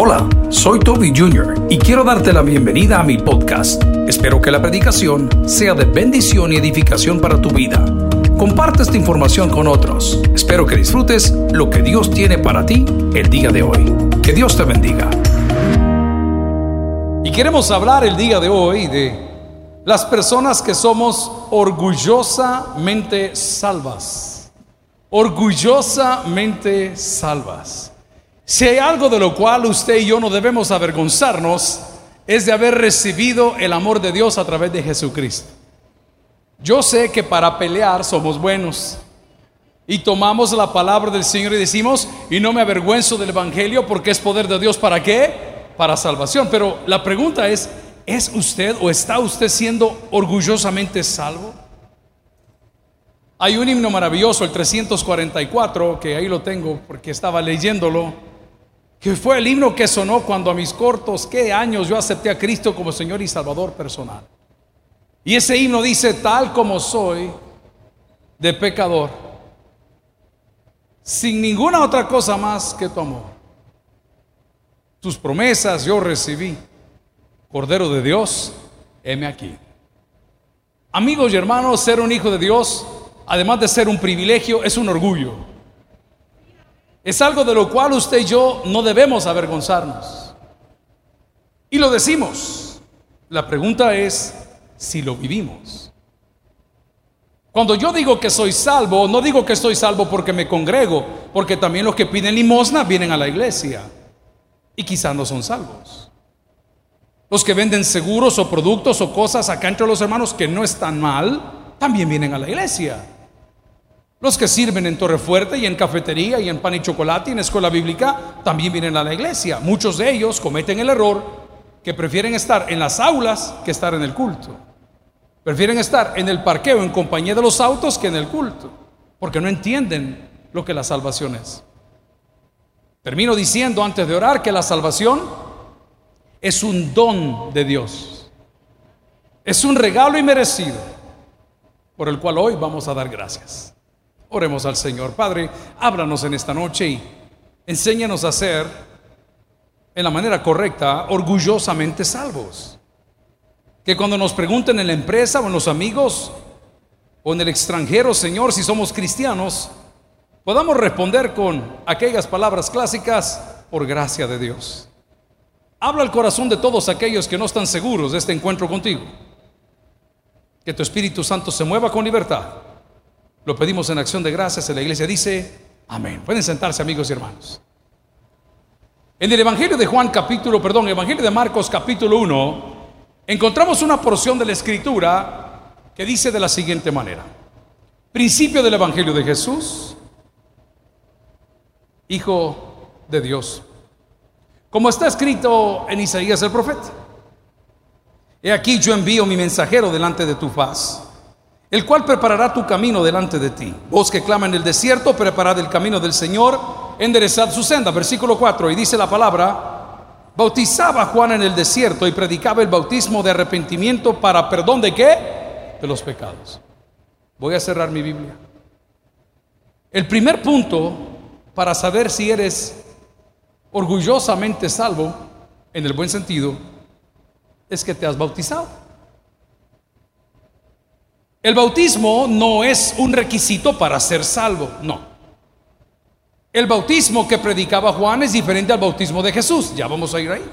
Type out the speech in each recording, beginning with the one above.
Hola, soy Toby Jr. y quiero darte la bienvenida a mi podcast. Espero que la predicación sea de bendición y edificación para tu vida. Comparte esta información con otros. Espero que disfrutes lo que Dios tiene para ti el día de hoy. Que Dios te bendiga. Y queremos hablar el día de hoy de las personas que somos orgullosamente salvas. Orgullosamente salvas. Si hay algo de lo cual usted y yo no debemos avergonzarnos, es de haber recibido el amor de Dios a través de Jesucristo. Yo sé que para pelear somos buenos. Y tomamos la palabra del Señor y decimos, y no me avergüenzo del Evangelio porque es poder de Dios para qué? Para salvación. Pero la pregunta es, ¿es usted o está usted siendo orgullosamente salvo? Hay un himno maravilloso, el 344, que ahí lo tengo porque estaba leyéndolo que fue el himno que sonó cuando a mis cortos, ¿qué años yo acepté a Cristo como Señor y Salvador personal? Y ese himno dice, tal como soy de pecador, sin ninguna otra cosa más que tu amor. Tus promesas yo recibí, Cordero de Dios, heme aquí. Amigos y hermanos, ser un hijo de Dios, además de ser un privilegio, es un orgullo. Es algo de lo cual usted y yo no debemos avergonzarnos. Y lo decimos. La pregunta es si lo vivimos. Cuando yo digo que soy salvo, no digo que estoy salvo porque me congrego, porque también los que piden limosna vienen a la iglesia y quizás no son salvos. Los que venden seguros o productos o cosas acá entre los hermanos que no están mal, también vienen a la iglesia. Los que sirven en Torre Fuerte y en cafetería y en pan y chocolate y en escuela bíblica también vienen a la iglesia. Muchos de ellos cometen el error que prefieren estar en las aulas que estar en el culto. Prefieren estar en el parqueo en compañía de los autos que en el culto, porque no entienden lo que la salvación es. Termino diciendo antes de orar que la salvación es un don de Dios. Es un regalo inmerecido por el cual hoy vamos a dar gracias. Oremos al Señor. Padre, háblanos en esta noche y enséñanos a ser en la manera correcta, orgullosamente salvos. Que cuando nos pregunten en la empresa o en los amigos o en el extranjero, Señor, si somos cristianos, podamos responder con aquellas palabras clásicas, por gracia de Dios. Habla al corazón de todos aquellos que no están seguros de este encuentro contigo. Que tu Espíritu Santo se mueva con libertad lo pedimos en acción de gracias. En la iglesia dice, amén. Pueden sentarse amigos y hermanos. En el Evangelio de Juan capítulo, perdón, Evangelio de Marcos capítulo 1, encontramos una porción de la escritura que dice de la siguiente manera. Principio del Evangelio de Jesús, Hijo de Dios. Como está escrito en Isaías el profeta. He aquí yo envío mi mensajero delante de tu faz el cual preparará tu camino delante de ti. Vos que clama en el desierto, preparad el camino del Señor, enderezad su senda. Versículo 4, y dice la palabra, bautizaba Juan en el desierto y predicaba el bautismo de arrepentimiento para perdón de qué? De los pecados. Voy a cerrar mi Biblia. El primer punto para saber si eres orgullosamente salvo, en el buen sentido, es que te has bautizado. El bautismo no es un requisito para ser salvo, no. El bautismo que predicaba Juan es diferente al bautismo de Jesús, ya vamos a ir ahí.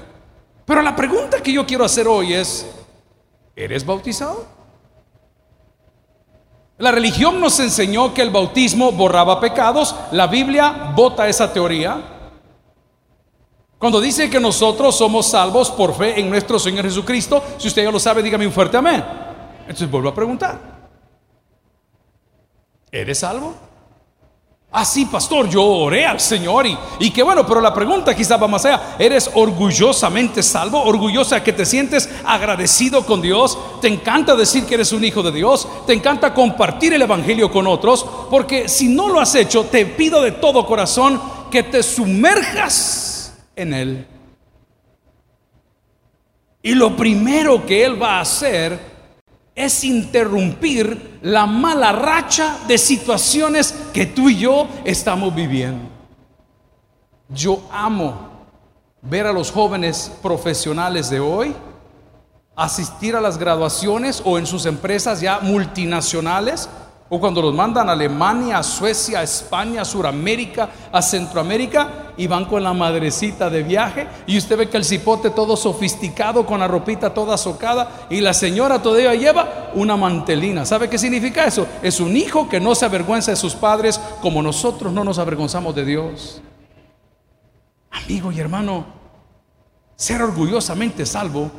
Pero la pregunta que yo quiero hacer hoy es, ¿eres bautizado? La religión nos enseñó que el bautismo borraba pecados, la Biblia vota esa teoría. Cuando dice que nosotros somos salvos por fe en nuestro Señor Jesucristo, si usted ya lo sabe, dígame un fuerte amén. Entonces vuelvo a preguntar. ¿Eres salvo? Ah, sí, pastor, yo oré al Señor y, y que bueno, pero la pregunta quizá va más allá. ¿Eres orgullosamente salvo? ¿Orgullosa que te sientes agradecido con Dios? ¿Te encanta decir que eres un hijo de Dios? ¿Te encanta compartir el Evangelio con otros? Porque si no lo has hecho, te pido de todo corazón que te sumerjas en Él. Y lo primero que Él va a hacer es interrumpir la mala racha de situaciones que tú y yo estamos viviendo. Yo amo, ver a los jóvenes profesionales de hoy asistir a las graduaciones o en sus empresas ya multinacionales o cuando los mandan a Alemania, a Suecia, a España, a Suramérica, a Centroamérica y van con la madrecita de viaje y usted ve que el cipote todo sofisticado con la ropita toda socada y la señora todavía lleva una mantelina. ¿Sabe qué significa eso? Es un hijo que no se avergüenza de sus padres como nosotros no nos avergonzamos de Dios. Amigo y hermano, ser orgullosamente salvo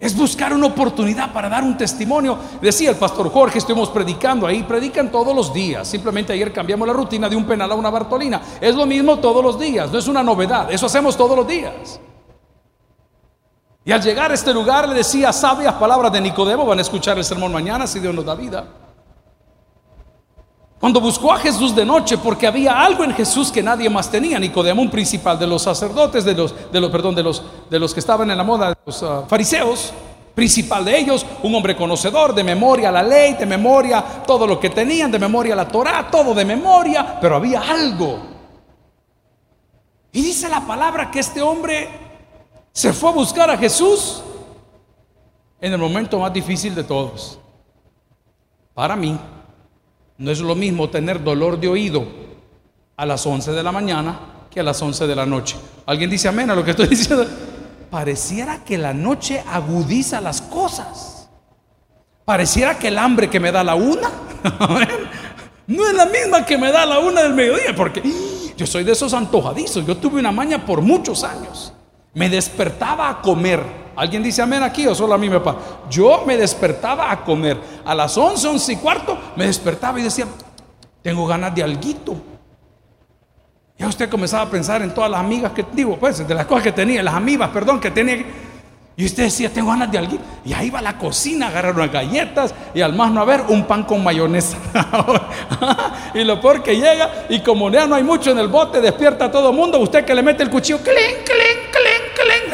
es buscar una oportunidad para dar un testimonio. Decía el pastor Jorge, estuvimos predicando ahí, predican todos los días. Simplemente ayer cambiamos la rutina de un penal a una Bartolina. Es lo mismo todos los días, no es una novedad, eso hacemos todos los días. Y al llegar a este lugar le decía sabias palabras de Nicodemo, van a escuchar el sermón mañana si Dios nos da vida. Cuando buscó a Jesús de noche, porque había algo en Jesús que nadie más tenía, Nicodemo, un principal de los sacerdotes, de los, de los, perdón, de los, de los que estaban en la moda, de los ah, fariseos, principal de ellos, un hombre conocedor, de memoria la ley, de memoria todo lo que tenían, de memoria la Torah, todo de memoria, pero había algo. Y dice la palabra que este hombre se fue a buscar a Jesús en el momento más difícil de todos. Para mí, no es lo mismo tener dolor de oído a las 11 de la mañana que a las 11 de la noche. ¿Alguien dice amén a lo que estoy diciendo? Pareciera que la noche agudiza las cosas. Pareciera que el hambre que me da la una no es la misma que me da la una del mediodía, porque yo soy de esos antojadizos. Yo tuve una maña por muchos años. Me despertaba a comer. ¿Alguien dice amén aquí o solo a mí me pasa? Yo me despertaba a comer. A las 11, 11 y cuarto me despertaba y decía, tengo ganas de alguito. Ya usted comenzaba a pensar en todas las amigas que, digo, pues, de las cosas que tenía, las amigas, perdón, que tenía. Y usted decía, tengo ganas de alguito. Y ahí va a la cocina a agarrar unas galletas y al más no haber un pan con mayonesa. y lo peor que llega y como ya no hay mucho en el bote, despierta a todo mundo. Usted que le mete el cuchillo, clink, clink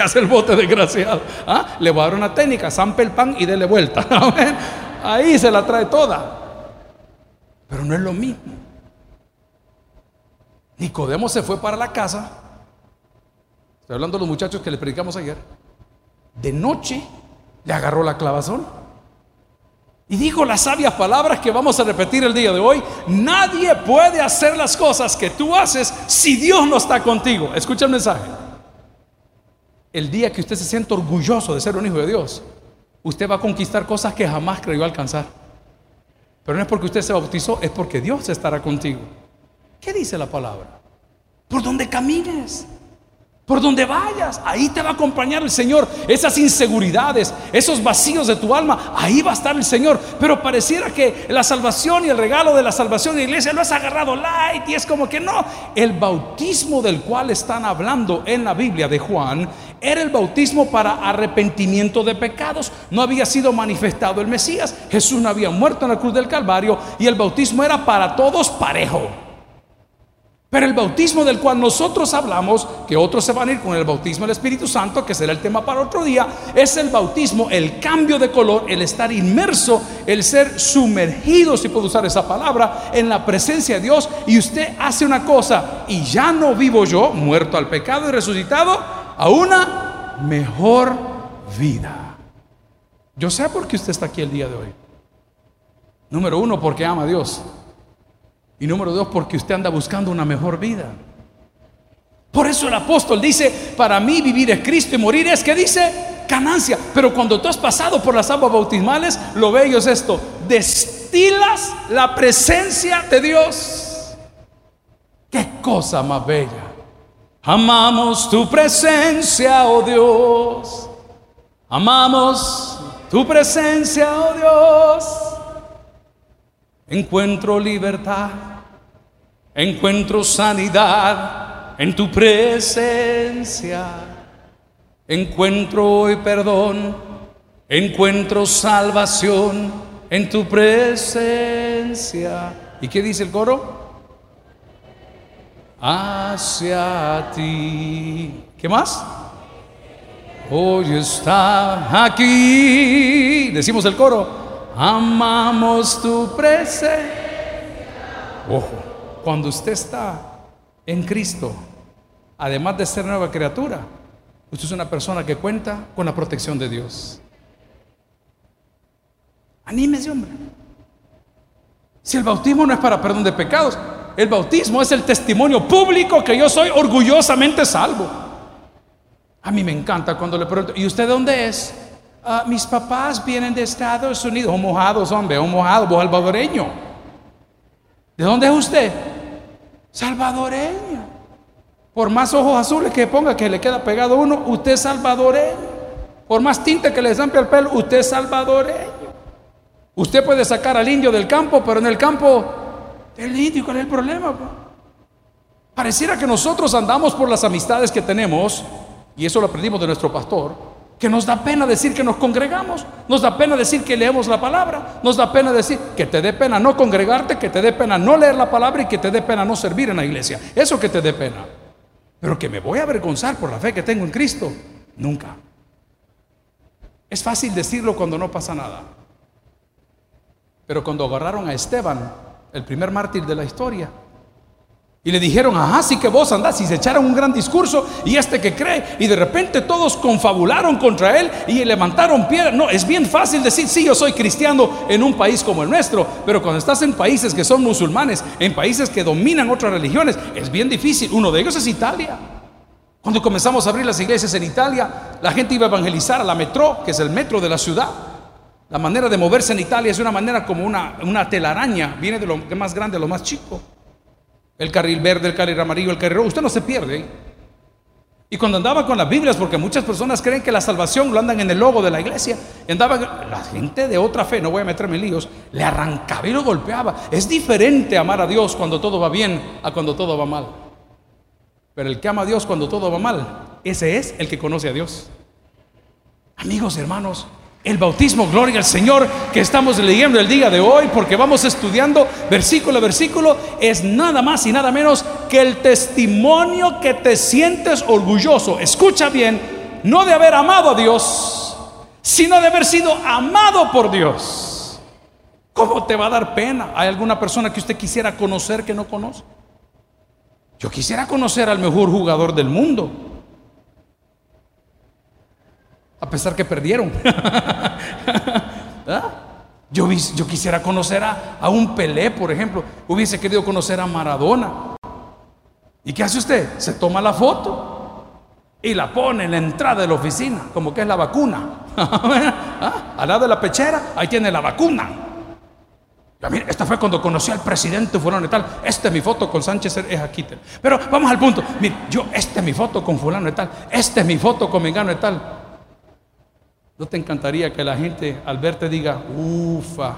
hace el bote desgraciado. ¿Ah? Le voy a dar una técnica, zampe el pan y dele vuelta. Ahí se la trae toda. Pero no es lo mismo. Nicodemo se fue para la casa. Estoy hablando de los muchachos que le predicamos ayer. De noche le agarró la clavazón. Y dijo las sabias palabras que vamos a repetir el día de hoy. Nadie puede hacer las cosas que tú haces si Dios no está contigo. Escucha el mensaje el día que usted se sienta orgulloso de ser un hijo de Dios, usted va a conquistar cosas que jamás creyó alcanzar. Pero no es porque usted se bautizó, es porque Dios estará contigo. ¿Qué dice la palabra? Por donde camines. Por donde vayas, ahí te va a acompañar el Señor. Esas inseguridades, esos vacíos de tu alma, ahí va a estar el Señor. Pero pareciera que la salvación y el regalo de la salvación de la iglesia lo has agarrado light y es como que no. El bautismo del cual están hablando en la Biblia de Juan era el bautismo para arrepentimiento de pecados. No había sido manifestado el Mesías. Jesús no había muerto en la cruz del Calvario y el bautismo era para todos parejo. Pero el bautismo del cual nosotros hablamos, que otros se van a ir con el bautismo del Espíritu Santo, que será el tema para otro día, es el bautismo, el cambio de color, el estar inmerso, el ser sumergido, si puedo usar esa palabra, en la presencia de Dios. Y usted hace una cosa, y ya no vivo yo, muerto al pecado y resucitado, a una mejor vida. Yo sé por qué usted está aquí el día de hoy. Número uno, porque ama a Dios. Y número dos, porque usted anda buscando una mejor vida. Por eso el apóstol dice, para mí vivir es Cristo y morir es que dice ganancia. Pero cuando tú has pasado por las aguas bautismales, lo bello es esto, destilas la presencia de Dios. Qué cosa más bella. Amamos tu presencia, oh Dios. Amamos tu presencia, oh Dios encuentro libertad, encuentro sanidad en tu presencia, encuentro hoy perdón, encuentro salvación en tu presencia. ¿Y qué dice el coro? Hacia ti. ¿Qué más? Hoy está aquí. Decimos el coro amamos tu presencia. Ojo, cuando usted está en Cristo, además de ser nueva criatura, usted es una persona que cuenta con la protección de Dios. Anímese, hombre. Si el bautismo no es para perdón de pecados, el bautismo es el testimonio público que yo soy orgullosamente salvo. A mí me encanta cuando le pregunto, ¿y usted de dónde es? Ah, mis papás vienen de Estados Unidos, o mojados, hombre, o mojado, vos salvadoreño. ¿De dónde es usted? Salvadoreño. Por más ojos azules que ponga que le queda pegado uno, usted es salvadoreño. Por más tinte que le zampe al pelo, usted es salvadoreño. Usted puede sacar al indio del campo, pero en el campo el indio, ¿cuál es el problema? Pareciera que nosotros andamos por las amistades que tenemos, y eso lo aprendimos de nuestro pastor, que nos da pena decir que nos congregamos, nos da pena decir que leemos la palabra, nos da pena decir que te dé pena no congregarte, que te dé pena no leer la palabra y que te dé pena no servir en la iglesia. Eso que te dé pena. Pero que me voy a avergonzar por la fe que tengo en Cristo, nunca. Es fácil decirlo cuando no pasa nada. Pero cuando agarraron a Esteban, el primer mártir de la historia, y le dijeron, ajá, sí que vos andás, y se echaron un gran discurso, y este que cree, y de repente todos confabularon contra él y levantaron piedra. No, es bien fácil decir, sí, yo soy cristiano en un país como el nuestro, pero cuando estás en países que son musulmanes, en países que dominan otras religiones, es bien difícil. Uno de ellos es Italia. Cuando comenzamos a abrir las iglesias en Italia, la gente iba a evangelizar a la metro, que es el metro de la ciudad. La manera de moverse en Italia es una manera como una, una telaraña, viene de lo más grande a lo más chico. El carril verde, el carril amarillo, el carril rojo, usted no se pierde. Y cuando andaba con las Biblias, porque muchas personas creen que la salvación lo andan en el logo de la iglesia, y andaba, la gente de otra fe, no voy a meterme en líos, le arrancaba y lo golpeaba. Es diferente amar a Dios cuando todo va bien a cuando todo va mal. Pero el que ama a Dios cuando todo va mal, ese es el que conoce a Dios. Amigos, hermanos, el bautismo, gloria al Señor, que estamos leyendo el día de hoy, porque vamos estudiando versículo a versículo, es nada más y nada menos que el testimonio que te sientes orgulloso. Escucha bien, no de haber amado a Dios, sino de haber sido amado por Dios. ¿Cómo te va a dar pena? ¿Hay alguna persona que usted quisiera conocer que no conoce? Yo quisiera conocer al mejor jugador del mundo a pesar que perdieron. ¿Ah? yo, quisiera conocer a, un Pelé, por ejemplo. Hubiese querido conocer a Maradona. ¿Y qué hace usted? Se toma la foto y la pone en la entrada de la oficina, como que es la vacuna. ¿Ah? Al lado de la pechera, ahí tiene la vacuna. mira, esta fue cuando conocí al presidente fulano y tal. Esta es mi foto con Sánchez es aquí. Pero vamos al punto. Mire, yo, esta es mi foto con fulano y tal. Esta es mi foto con Mengano y tal. ¿No te encantaría que la gente al verte diga, ufa,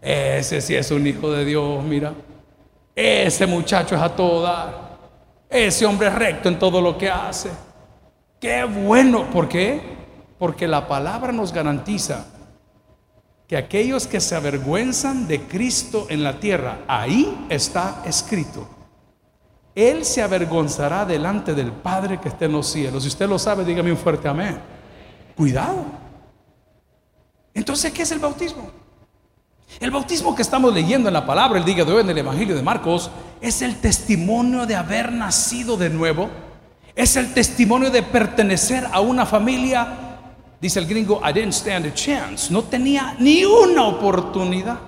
ese sí es un hijo de Dios, mira, ese muchacho es a todo dar, ese hombre es recto en todo lo que hace? Qué bueno, ¿por qué? Porque la palabra nos garantiza que aquellos que se avergüenzan de Cristo en la tierra, ahí está escrito. Él se avergonzará delante del Padre que esté en los cielos. Si usted lo sabe, dígame un fuerte amén. Cuidado. Entonces, ¿qué es el bautismo? El bautismo que estamos leyendo en la palabra el día de hoy en el Evangelio de Marcos es el testimonio de haber nacido de nuevo, es el testimonio de pertenecer a una familia, dice el gringo, I didn't stand a chance, no tenía ni una oportunidad.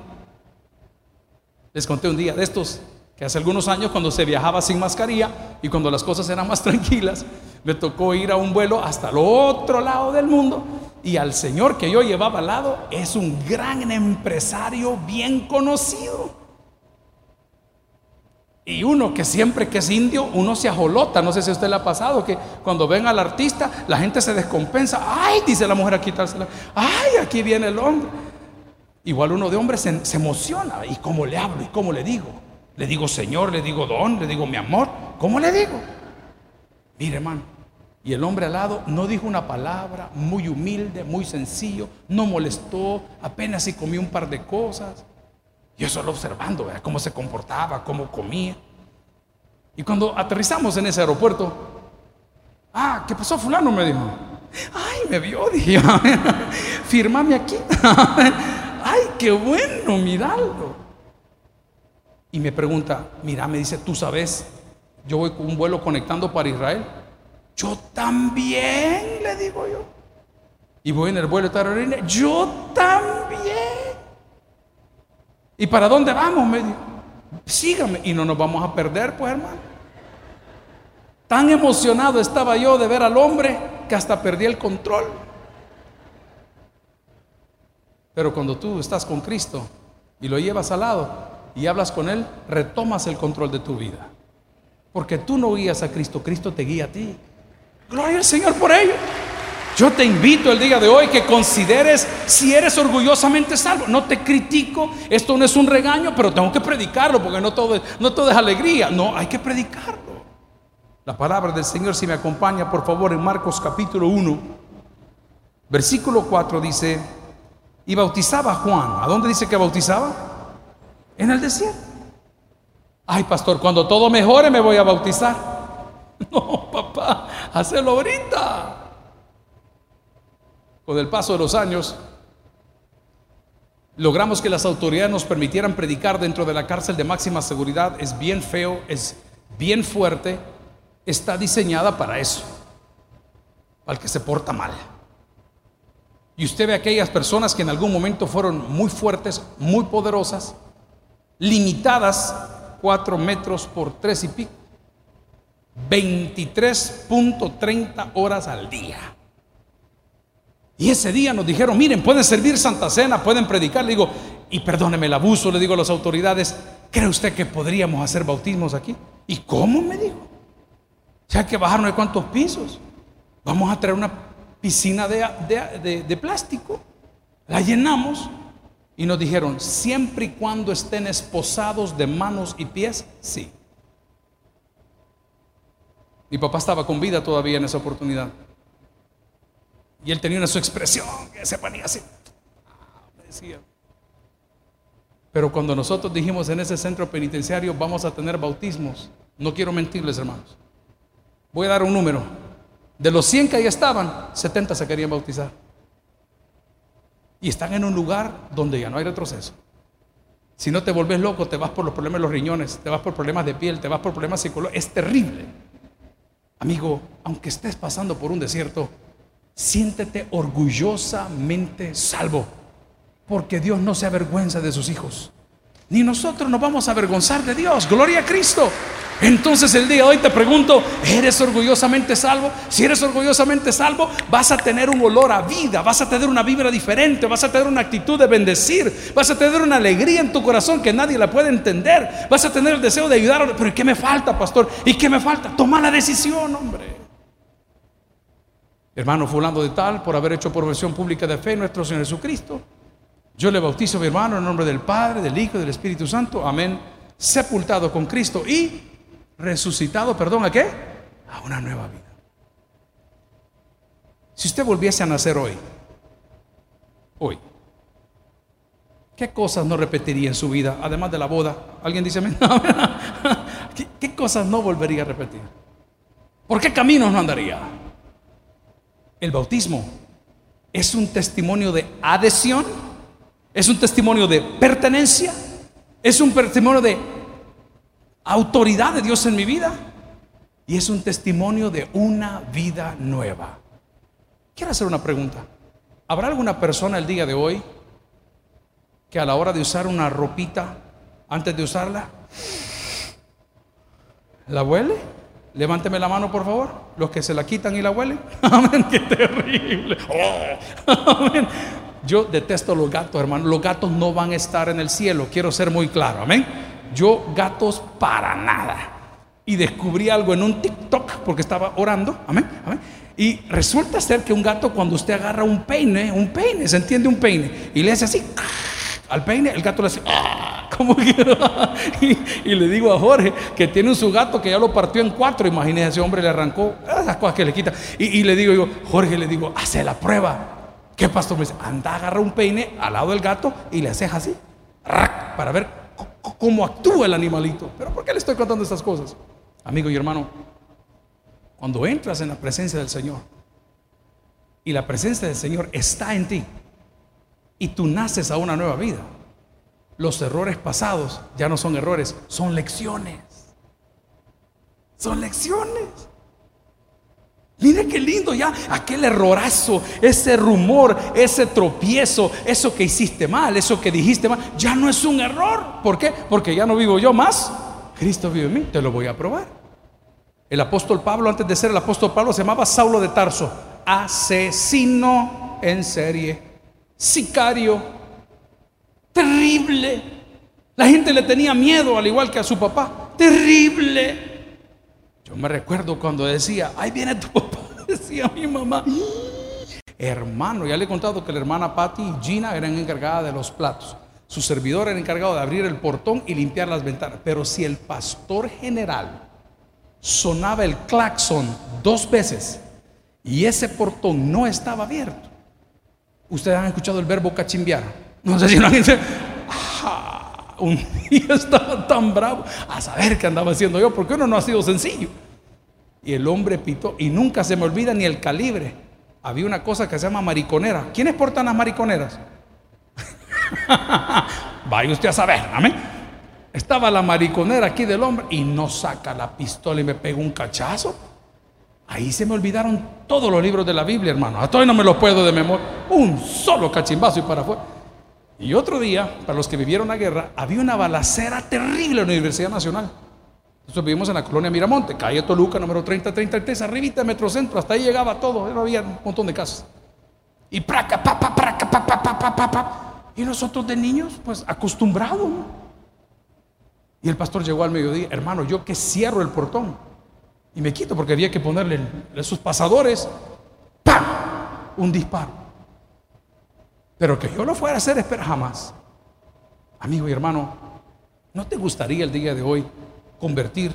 Les conté un día de estos que hace algunos años cuando se viajaba sin mascarilla y cuando las cosas eran más tranquilas, me tocó ir a un vuelo hasta el otro lado del mundo y al señor que yo llevaba al lado es un gran empresario bien conocido. Y uno que siempre que es indio, uno se ajolota. No sé si a usted le ha pasado que cuando ven al artista, la gente se descompensa. Ay, dice la mujer aquí, ay, aquí viene el hombre. Igual uno de hombre se emociona. ¿Y cómo le hablo? ¿Y cómo le digo? Le digo Señor, le digo Don, le digo mi amor. ¿Cómo le digo? Mire, hermano. Y el hombre al lado no dijo una palabra, muy humilde, muy sencillo, no molestó, apenas si comió un par de cosas. Yo solo observando cómo se comportaba, cómo comía. Y cuando aterrizamos en ese aeropuerto, ah, ¿qué pasó fulano? Me dijo. Ay, me vio, dije, firmame aquí. Ay, qué bueno, mirarlo. Y me pregunta, mira, me dice, ¿tú sabes yo voy con un vuelo conectando para Israel. Yo también, le digo yo. Y voy en el vuelo de Carolina. Yo también. ¿Y para dónde vamos? Me dijo. Sígame. Y no nos vamos a perder, pues hermano. Tan emocionado estaba yo de ver al hombre que hasta perdí el control. Pero cuando tú estás con Cristo y lo llevas al lado y hablas con Él, retomas el control de tu vida. Porque tú no guías a Cristo, Cristo te guía a ti. Gloria al Señor por ello. Yo te invito el día de hoy que consideres si eres orgullosamente salvo. No te critico, esto no es un regaño, pero tengo que predicarlo porque no todo, no todo es alegría. No, hay que predicarlo. La palabra del Señor, si me acompaña, por favor, en Marcos capítulo 1, versículo 4 dice, y bautizaba a Juan. ¿A dónde dice que bautizaba? En el desierto. Ay, pastor, cuando todo mejore me voy a bautizar. No, papá, hazlo ahorita. Con el paso de los años, logramos que las autoridades nos permitieran predicar dentro de la cárcel de máxima seguridad. Es bien feo, es bien fuerte, está diseñada para eso, para el que se porta mal. Y usted ve aquellas personas que en algún momento fueron muy fuertes, muy poderosas, limitadas cuatro metros por tres y pico 23.30 horas al día. Y ese día nos dijeron, miren, pueden servir Santa Cena, pueden predicar. Le digo, y perdóneme el abuso, le digo a las autoridades, ¿cree usted que podríamos hacer bautismos aquí? ¿Y cómo? Me dijo. Ya que bajaron de cuántos pisos. Vamos a traer una piscina de, de plástico. La llenamos y nos dijeron, siempre y cuando estén esposados de manos y pies, sí. Mi papá estaba con vida todavía en esa oportunidad. Y él tenía una su expresión que se ponía así. decía. Pero cuando nosotros dijimos en ese centro penitenciario vamos a tener bautismos, no quiero mentirles hermanos. Voy a dar un número. De los 100 que ahí estaban, 70 se querían bautizar. Y están en un lugar donde ya no hay retroceso. Si no te volvés loco, te vas por los problemas de los riñones, te vas por problemas de piel, te vas por problemas psicológicos. Es terrible. Amigo, aunque estés pasando por un desierto, siéntete orgullosamente salvo, porque Dios no se avergüenza de sus hijos. Ni nosotros nos vamos a avergonzar de Dios. Gloria a Cristo. Entonces el día de hoy te pregunto, ¿eres orgullosamente salvo? Si eres orgullosamente salvo, vas a tener un olor a vida, vas a tener una vibra diferente, vas a tener una actitud de bendecir, vas a tener una alegría en tu corazón que nadie la puede entender, vas a tener el deseo de ayudar. Pero ¿y qué me falta, pastor? ¿Y qué me falta? Toma la decisión, hombre. Hermano fulano de tal, por haber hecho profesión pública de fe en nuestro Señor Jesucristo, yo le bautizo a mi hermano en nombre del Padre, del Hijo y del Espíritu Santo. Amén. Sepultado con Cristo y resucitado, perdón, ¿a qué? A una nueva vida. Si usted volviese a nacer hoy, hoy, ¿qué cosas no repetiría en su vida, además de la boda? ¿Alguien dice, ¿Qué, ¿qué cosas no volvería a repetir? ¿Por qué caminos no andaría? El bautismo es un testimonio de adhesión, es un testimonio de pertenencia, es un testimonio de autoridad de Dios en mi vida y es un testimonio de una vida nueva. Quiero hacer una pregunta. ¿Habrá alguna persona el día de hoy que a la hora de usar una ropita, antes de usarla, la huele? Levánteme la mano, por favor. Los que se la quitan y la huelen. Amén, qué terrible. Oh, Yo detesto los gatos, hermano. Los gatos no van a estar en el cielo. Quiero ser muy claro. Amén. Yo gatos para nada. Y descubrí algo en un TikTok porque estaba orando. Amén. Y resulta ser que un gato cuando usted agarra un peine, un peine, se entiende un peine, y le hace así al peine, el gato le hace ¡ah! como y, le digo a Jorge que tiene un su gato que ya lo partió en cuatro. Imagínese, ese hombre le arrancó las cosas que le quita. Y, le digo yo, Jorge, le digo, hace la prueba. ¿Qué pastor me dice? Anda, agarra un peine al lado del gato y le haces así, para ver cómo actúa el animalito. Pero ¿por qué le estoy contando estas cosas? Amigo y hermano, cuando entras en la presencia del Señor y la presencia del Señor está en ti y tú naces a una nueva vida, los errores pasados ya no son errores, son lecciones. Son lecciones. Mire qué lindo ya, aquel errorazo, ese rumor, ese tropiezo, eso que hiciste mal, eso que dijiste mal, ya no es un error. ¿Por qué? Porque ya no vivo yo más. Cristo vive en mí, te lo voy a probar. El apóstol Pablo, antes de ser el apóstol Pablo, se llamaba Saulo de Tarso, asesino en serie, sicario, terrible. La gente le tenía miedo, al igual que a su papá, terrible. Yo me recuerdo cuando decía, ahí viene tu papá, decía mi mamá. Hermano, ya le he contado que la hermana Patty y Gina eran encargadas de los platos. Su servidor era encargado de abrir el portón y limpiar las ventanas. Pero si el pastor general sonaba el claxon dos veces y ese portón no estaba abierto, ustedes han escuchado el verbo cachimbiar. No sé si lo han. Un día estaba tan bravo a saber qué andaba haciendo yo, porque uno no ha sido sencillo. Y el hombre pitó, y nunca se me olvida ni el calibre. Había una cosa que se llama mariconera. ¿Quiénes portan las mariconeras? Vaya usted a saber, amén. Estaba la mariconera aquí del hombre y no saca la pistola y me pega un cachazo. Ahí se me olvidaron todos los libros de la Biblia, hermano. A todos no me los puedo de memoria. Un solo cachimbazo y para afuera. Y otro día, para los que vivieron la guerra, había una balacera terrible en la Universidad Nacional. Nosotros vivimos en la colonia Miramonte, calle Toluca, número 3033, arribita Metrocentro, hasta ahí llegaba todo, había un montón de casas. Y praca, pa, pa, praca, pa, pa, pa, pa, pa, Y nosotros de niños, pues acostumbrados. Y el pastor llegó al mediodía, hermano, yo que cierro el portón y me quito porque había que ponerle esos pasadores, ¡pam! Un disparo. Pero que yo lo fuera a hacer, espera jamás. Amigo y hermano, ¿no te gustaría el día de hoy convertir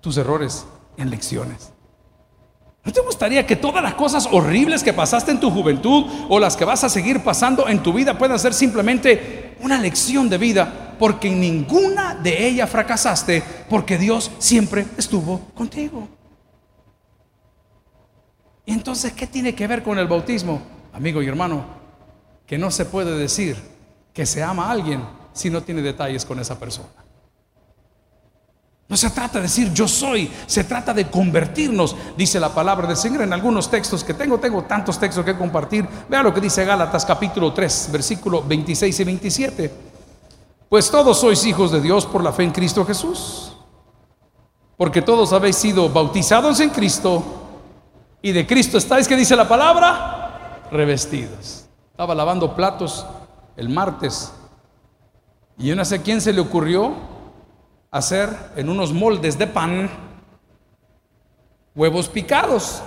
tus errores en lecciones? ¿No te gustaría que todas las cosas horribles que pasaste en tu juventud o las que vas a seguir pasando en tu vida puedan ser simplemente una lección de vida? Porque ninguna de ellas fracasaste, porque Dios siempre estuvo contigo. ¿Y entonces qué tiene que ver con el bautismo? Amigo y hermano, que no se puede decir que se ama a alguien si no tiene detalles con esa persona. No se trata de decir yo soy, se trata de convertirnos, dice la palabra del Señor en algunos textos que tengo, tengo tantos textos que compartir. Vea lo que dice Gálatas capítulo 3, versículo 26 y 27. Pues todos sois hijos de Dios por la fe en Cristo Jesús. Porque todos habéis sido bautizados en Cristo y de Cristo estáis, que dice la palabra, revestidos. Estaba lavando platos el martes y yo no sé quién se le ocurrió hacer en unos moldes de pan huevos picados.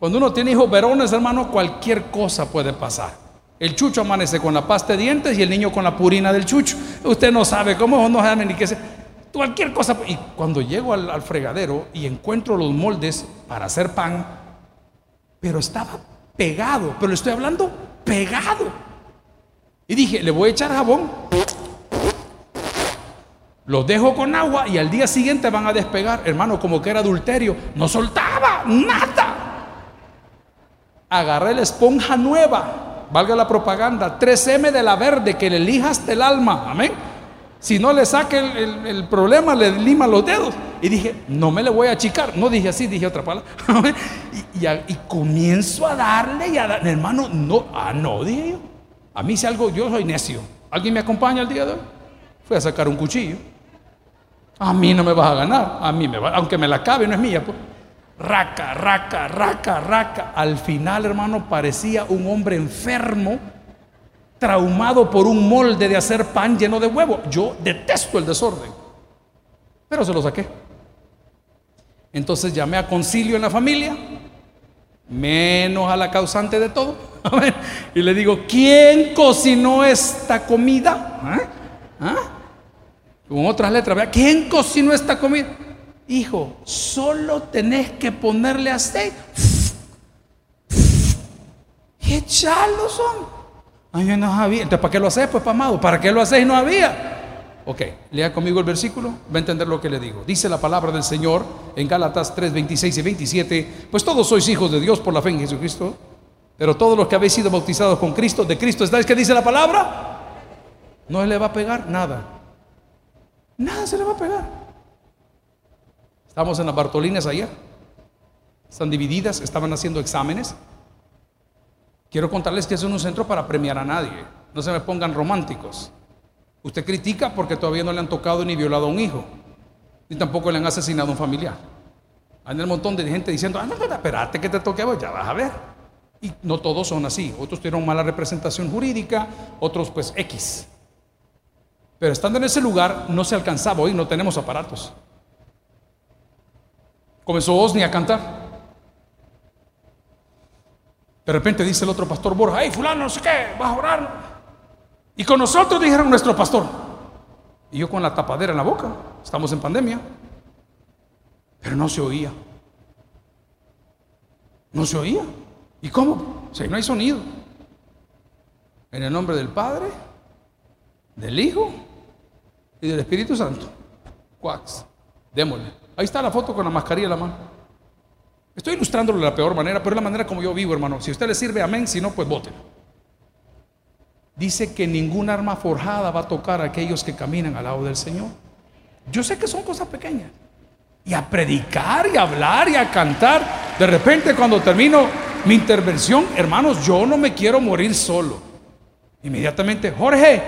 Cuando uno tiene hijos verones, hermano, cualquier cosa puede pasar. El chucho amanece con la pasta de dientes y el niño con la purina del chucho. Usted no sabe cómo, no sabe ni qué sé. Cualquier cosa. Y cuando llego al, al fregadero y encuentro los moldes para hacer pan, pero estaba pegado, pero le estoy hablando pegado. Y dije, le voy a echar jabón, los dejo con agua y al día siguiente van a despegar. Hermano, como que era adulterio, no soltaba nada. Agarré la esponja nueva, valga la propaganda, 3M de la verde, que le lijas el alma, amén. Si no le saque el, problema, le lima los dedos. Y dije, no me le voy a achicar. No dije así, dije otra palabra. y, comienzo a darle y a darle. Hermano, no, ah, no, dije yo. A mí si algo, yo soy necio. ¿Alguien me acompaña el día de hoy? Fui a sacar un cuchillo. A mí no me vas a ganar. A mí me va, aunque me la cabe, no es mía. Pues. Raca, raca, raca, raca. Al final, hermano, parecía un hombre enfermo traumado por un molde de hacer pan lleno de huevo. Yo detesto el desorden, pero se lo saqué. Entonces llamé a concilio en la familia, menos a la causante de todo, y le digo, ¿quién cocinó esta comida? ¿Ah? ¿Ah? Con otras letras, ¿quién cocinó esta comida? Hijo, solo tenés que ponerle aceite. Y son. Ay, no. Entonces, ¿para qué lo haces, pues, amado? ¿Para qué lo haces y no había? Ok, lea conmigo el versículo, va a entender lo que le digo. Dice la palabra del Señor en Gálatas 3, 26 y 27. Pues todos sois hijos de Dios por la fe en Jesucristo. Pero todos los que habéis sido bautizados con Cristo, de Cristo estáis, ¿qué dice la palabra? No le va a pegar nada. Nada se le va a pegar. Estamos en las Bartolinas ayer. Están divididas, estaban haciendo exámenes. Quiero contarles que es un centro para premiar a nadie. No se me pongan románticos. Usted critica porque todavía no le han tocado ni violado a un hijo, ni tampoco le han asesinado a un familiar. Hay un montón de gente diciendo, ah, no, no, espérate que te toque ya vas a ver. Y no todos son así. Otros tuvieron mala representación jurídica, otros pues X. Pero estando en ese lugar no se alcanzaba, hoy no tenemos aparatos. Comenzó Osni a cantar. De repente dice el otro pastor Borja, hey fulano, no sé qué, vas a orar. Y con nosotros dijeron nuestro pastor. Y yo con la tapadera en la boca, estamos en pandemia. Pero no se oía. No se oía. ¿Y cómo? Si no hay sonido. En el nombre del Padre, del Hijo y del Espíritu Santo. Cuax. Démosle. Ahí está la foto con la mascarilla en la mano. Estoy ilustrándolo de la peor manera, pero es la manera como yo vivo, hermano. Si a usted le sirve, amén. Si no, pues voten dice que ningún arma forjada va a tocar a aquellos que caminan al lado del Señor. Yo sé que son cosas pequeñas. Y a predicar y a hablar y a cantar. De repente cuando termino mi intervención, hermanos, yo no me quiero morir solo. Inmediatamente, Jorge,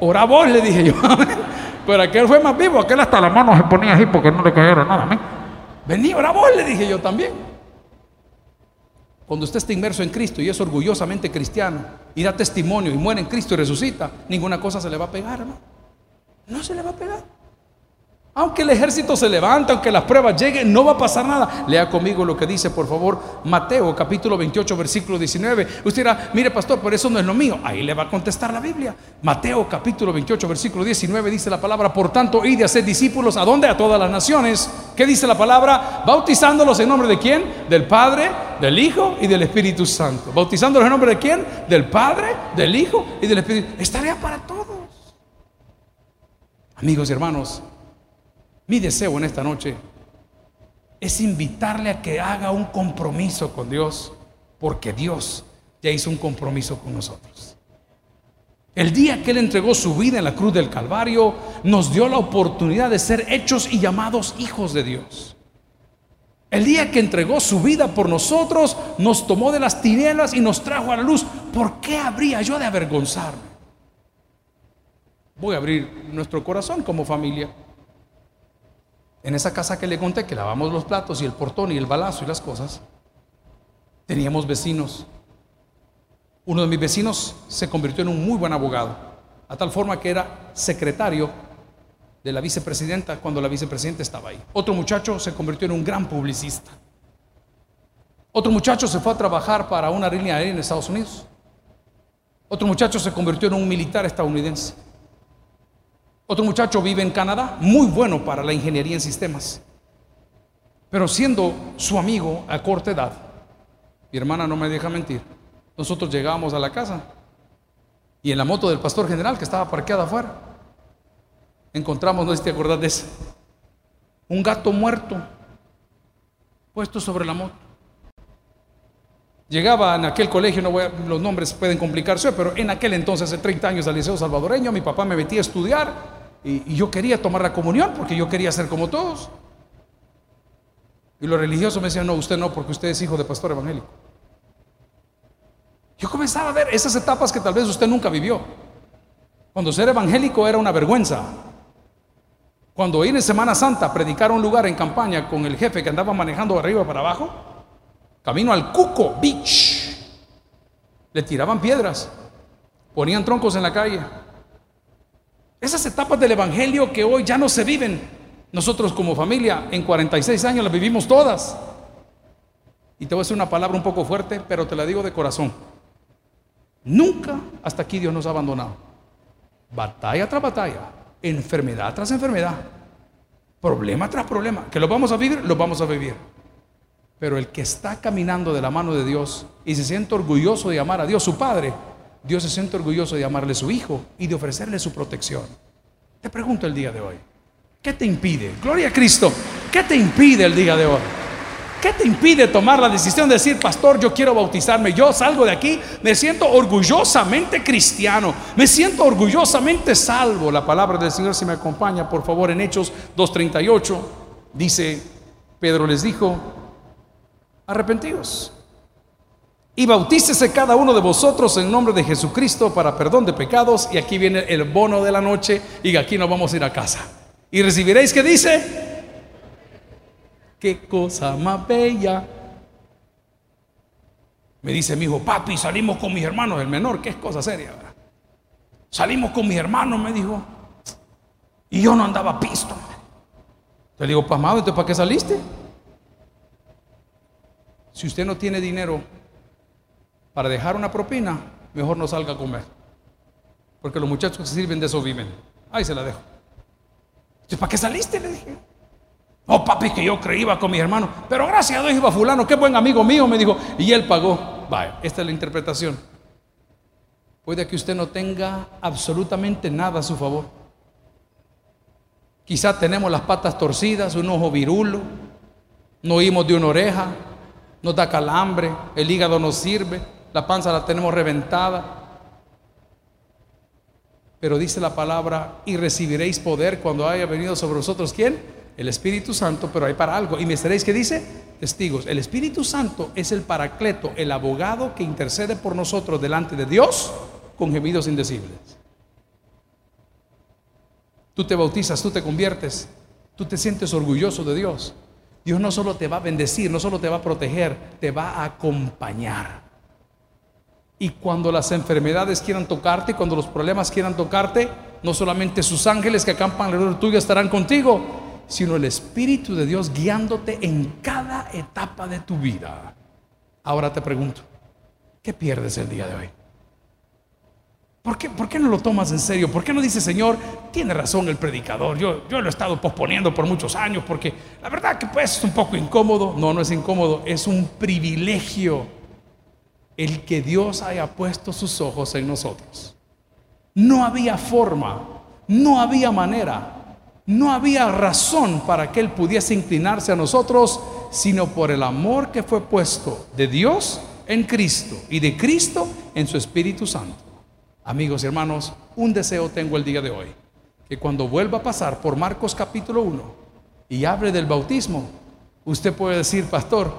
ora vos, le dije yo. Pero aquel fue más vivo, aquel hasta la mano se ponía así porque no le cayera nada. Vení, ora vos, le dije yo también. Cuando usted está inmerso en Cristo y es orgullosamente cristiano y da testimonio y muere en Cristo y resucita, ninguna cosa se le va a pegar, ¿no? No se le va a pegar. Aunque el ejército se levante, aunque las pruebas lleguen, no va a pasar nada. Lea conmigo lo que dice, por favor, Mateo capítulo 28, versículo 19. Usted dirá, mire pastor, por eso no es lo mío. Ahí le va a contestar la Biblia. Mateo capítulo 28, versículo 19 dice la palabra, por tanto, id de hacer discípulos, ¿a dónde? A todas las naciones. ¿Qué dice la palabra? Bautizándolos en nombre de quién? Del Padre, del Hijo y del Espíritu Santo. Bautizándolos en nombre de quién? Del Padre, del Hijo y del Espíritu. Es tarea para todos. Amigos y hermanos, mi deseo en esta noche es invitarle a que haga un compromiso con Dios, porque Dios ya hizo un compromiso con nosotros. El día que Él entregó su vida en la cruz del Calvario, nos dio la oportunidad de ser hechos y llamados hijos de Dios. El día que entregó su vida por nosotros, nos tomó de las tinieblas y nos trajo a la luz. ¿Por qué habría yo de avergonzarme? Voy a abrir nuestro corazón como familia. En esa casa que le conté, que lavamos los platos y el portón y el balazo y las cosas, teníamos vecinos. Uno de mis vecinos se convirtió en un muy buen abogado, a tal forma que era secretario de la vicepresidenta cuando la vicepresidenta estaba ahí. Otro muchacho se convirtió en un gran publicista. Otro muchacho se fue a trabajar para una línea aérea en Estados Unidos. Otro muchacho se convirtió en un militar estadounidense. Otro muchacho vive en Canadá, muy bueno para la ingeniería en sistemas. Pero siendo su amigo a corta edad, mi hermana no me deja mentir, nosotros llegábamos a la casa y en la moto del pastor general que estaba parqueada afuera, encontramos, no sé si te acordás de eso, un gato muerto puesto sobre la moto. Llegaba en aquel colegio, no voy a, los nombres pueden complicarse, pero en aquel entonces, hace 30 años, al Liceo Salvadoreño, mi papá me metía a estudiar y, yo quería tomar la comunión porque yo quería ser como todos. Y los religiosos me decían, no, usted no, porque usted es hijo de pastor evangélico. Yo comenzaba a ver esas etapas que tal vez usted nunca vivió. Cuando ser evangélico era una vergüenza. Cuando ir en Semana Santa predicar un lugar en campaña con el jefe que andaba manejando arriba para abajo, camino al Cuco Beach, le tiraban piedras, ponían troncos en la calle, esas etapas del Evangelio que hoy ya no se viven, nosotros como familia en 46 años las vivimos todas. Y te voy a decir una palabra un poco fuerte, pero te la digo de corazón. Nunca hasta aquí Dios nos ha abandonado. Batalla tras batalla, enfermedad tras enfermedad, problema tras problema. Que lo vamos a vivir, lo vamos a vivir. Pero el que está caminando de la mano de Dios y se siente orgulloso de amar a Dios, su Padre, Dios se siente orgulloso de llamarle su hijo y de ofrecerle su protección. Te pregunto el día de hoy, ¿qué te impide? Gloria a Cristo, ¿qué te impide el día de hoy? ¿Qué te impide tomar la decisión de decir, pastor, yo quiero bautizarme? Yo salgo de aquí, me siento orgullosamente cristiano, me siento orgullosamente salvo. La palabra del Señor, si me acompaña, por favor, en Hechos 2.38, dice, Pedro les dijo, arrepentidos y bautícese cada uno de vosotros en nombre de Jesucristo para perdón de pecados. Y aquí viene el bono de la noche y aquí nos vamos a ir a casa. Y recibiréis que dice, qué cosa más bella. Me dice mi hijo, papi, salimos con mis hermanos, el menor, que es cosa seria. Salimos con mis hermanos, me dijo. Y yo no andaba pisto. Le digo, pasmado, entonces ¿para qué saliste? Si usted no tiene dinero para dejar una propina, mejor no salga a comer. Porque los muchachos que sirven de eso viven. Ahí se la dejo. ¿Para qué saliste? Le dije. Oh, papi, que yo creía con mis hermanos. Pero gracias a Dios iba fulano, qué buen amigo mío, me dijo. Y él pagó. Vaya, esta es la interpretación. Puede que usted no tenga absolutamente nada a su favor. Quizá tenemos las patas torcidas, un ojo virulo, no oímos de una oreja, nos da calambre, el hígado no sirve la panza la tenemos reventada. Pero dice la palabra, y recibiréis poder cuando haya venido sobre vosotros, ¿quién? El Espíritu Santo, pero hay para algo. Y me estaréis, ¿qué dice? Testigos. El Espíritu Santo es el paracleto, el abogado que intercede por nosotros delante de Dios con gemidos indecibles. Tú te bautizas, tú te conviertes, tú te sientes orgulloso de Dios. Dios no solo te va a bendecir, no solo te va a proteger, te va a acompañar. Y cuando las enfermedades quieran tocarte, cuando los problemas quieran tocarte, no solamente sus ángeles que acampan alrededor tuyo estarán contigo, sino el Espíritu de Dios guiándote en cada etapa de tu vida. Ahora te pregunto, ¿qué pierdes el día de hoy? ¿Por qué, ¿Por qué, no lo tomas en serio? ¿Por qué no dices, Señor, tiene razón el predicador? Yo, yo lo he estado posponiendo por muchos años porque la verdad que pues es un poco incómodo. No, no es incómodo, es un privilegio el que Dios haya puesto sus ojos en nosotros. No había forma, no había manera, no había razón para que Él pudiese inclinarse a nosotros, sino por el amor que fue puesto de Dios en Cristo y de Cristo en su Espíritu Santo. Amigos y hermanos, un deseo tengo el día de hoy, que cuando vuelva a pasar por Marcos capítulo 1 y hable del bautismo, usted puede decir, pastor,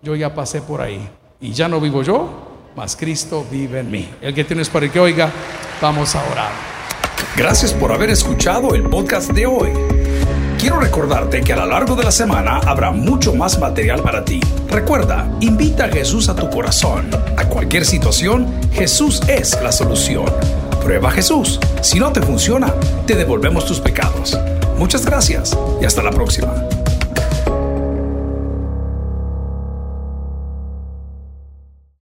yo ya pasé por ahí y ya no vivo yo, mas Cristo vive en mí. El que tienes para que oiga, vamos a orar. Gracias por haber escuchado el podcast de hoy. Quiero recordarte que a lo largo de la semana habrá mucho más material para ti. Recuerda, invita a Jesús a tu corazón. A cualquier situación, Jesús es la solución. Prueba Jesús. Si no te funciona, te devolvemos tus pecados. Muchas gracias y hasta la próxima.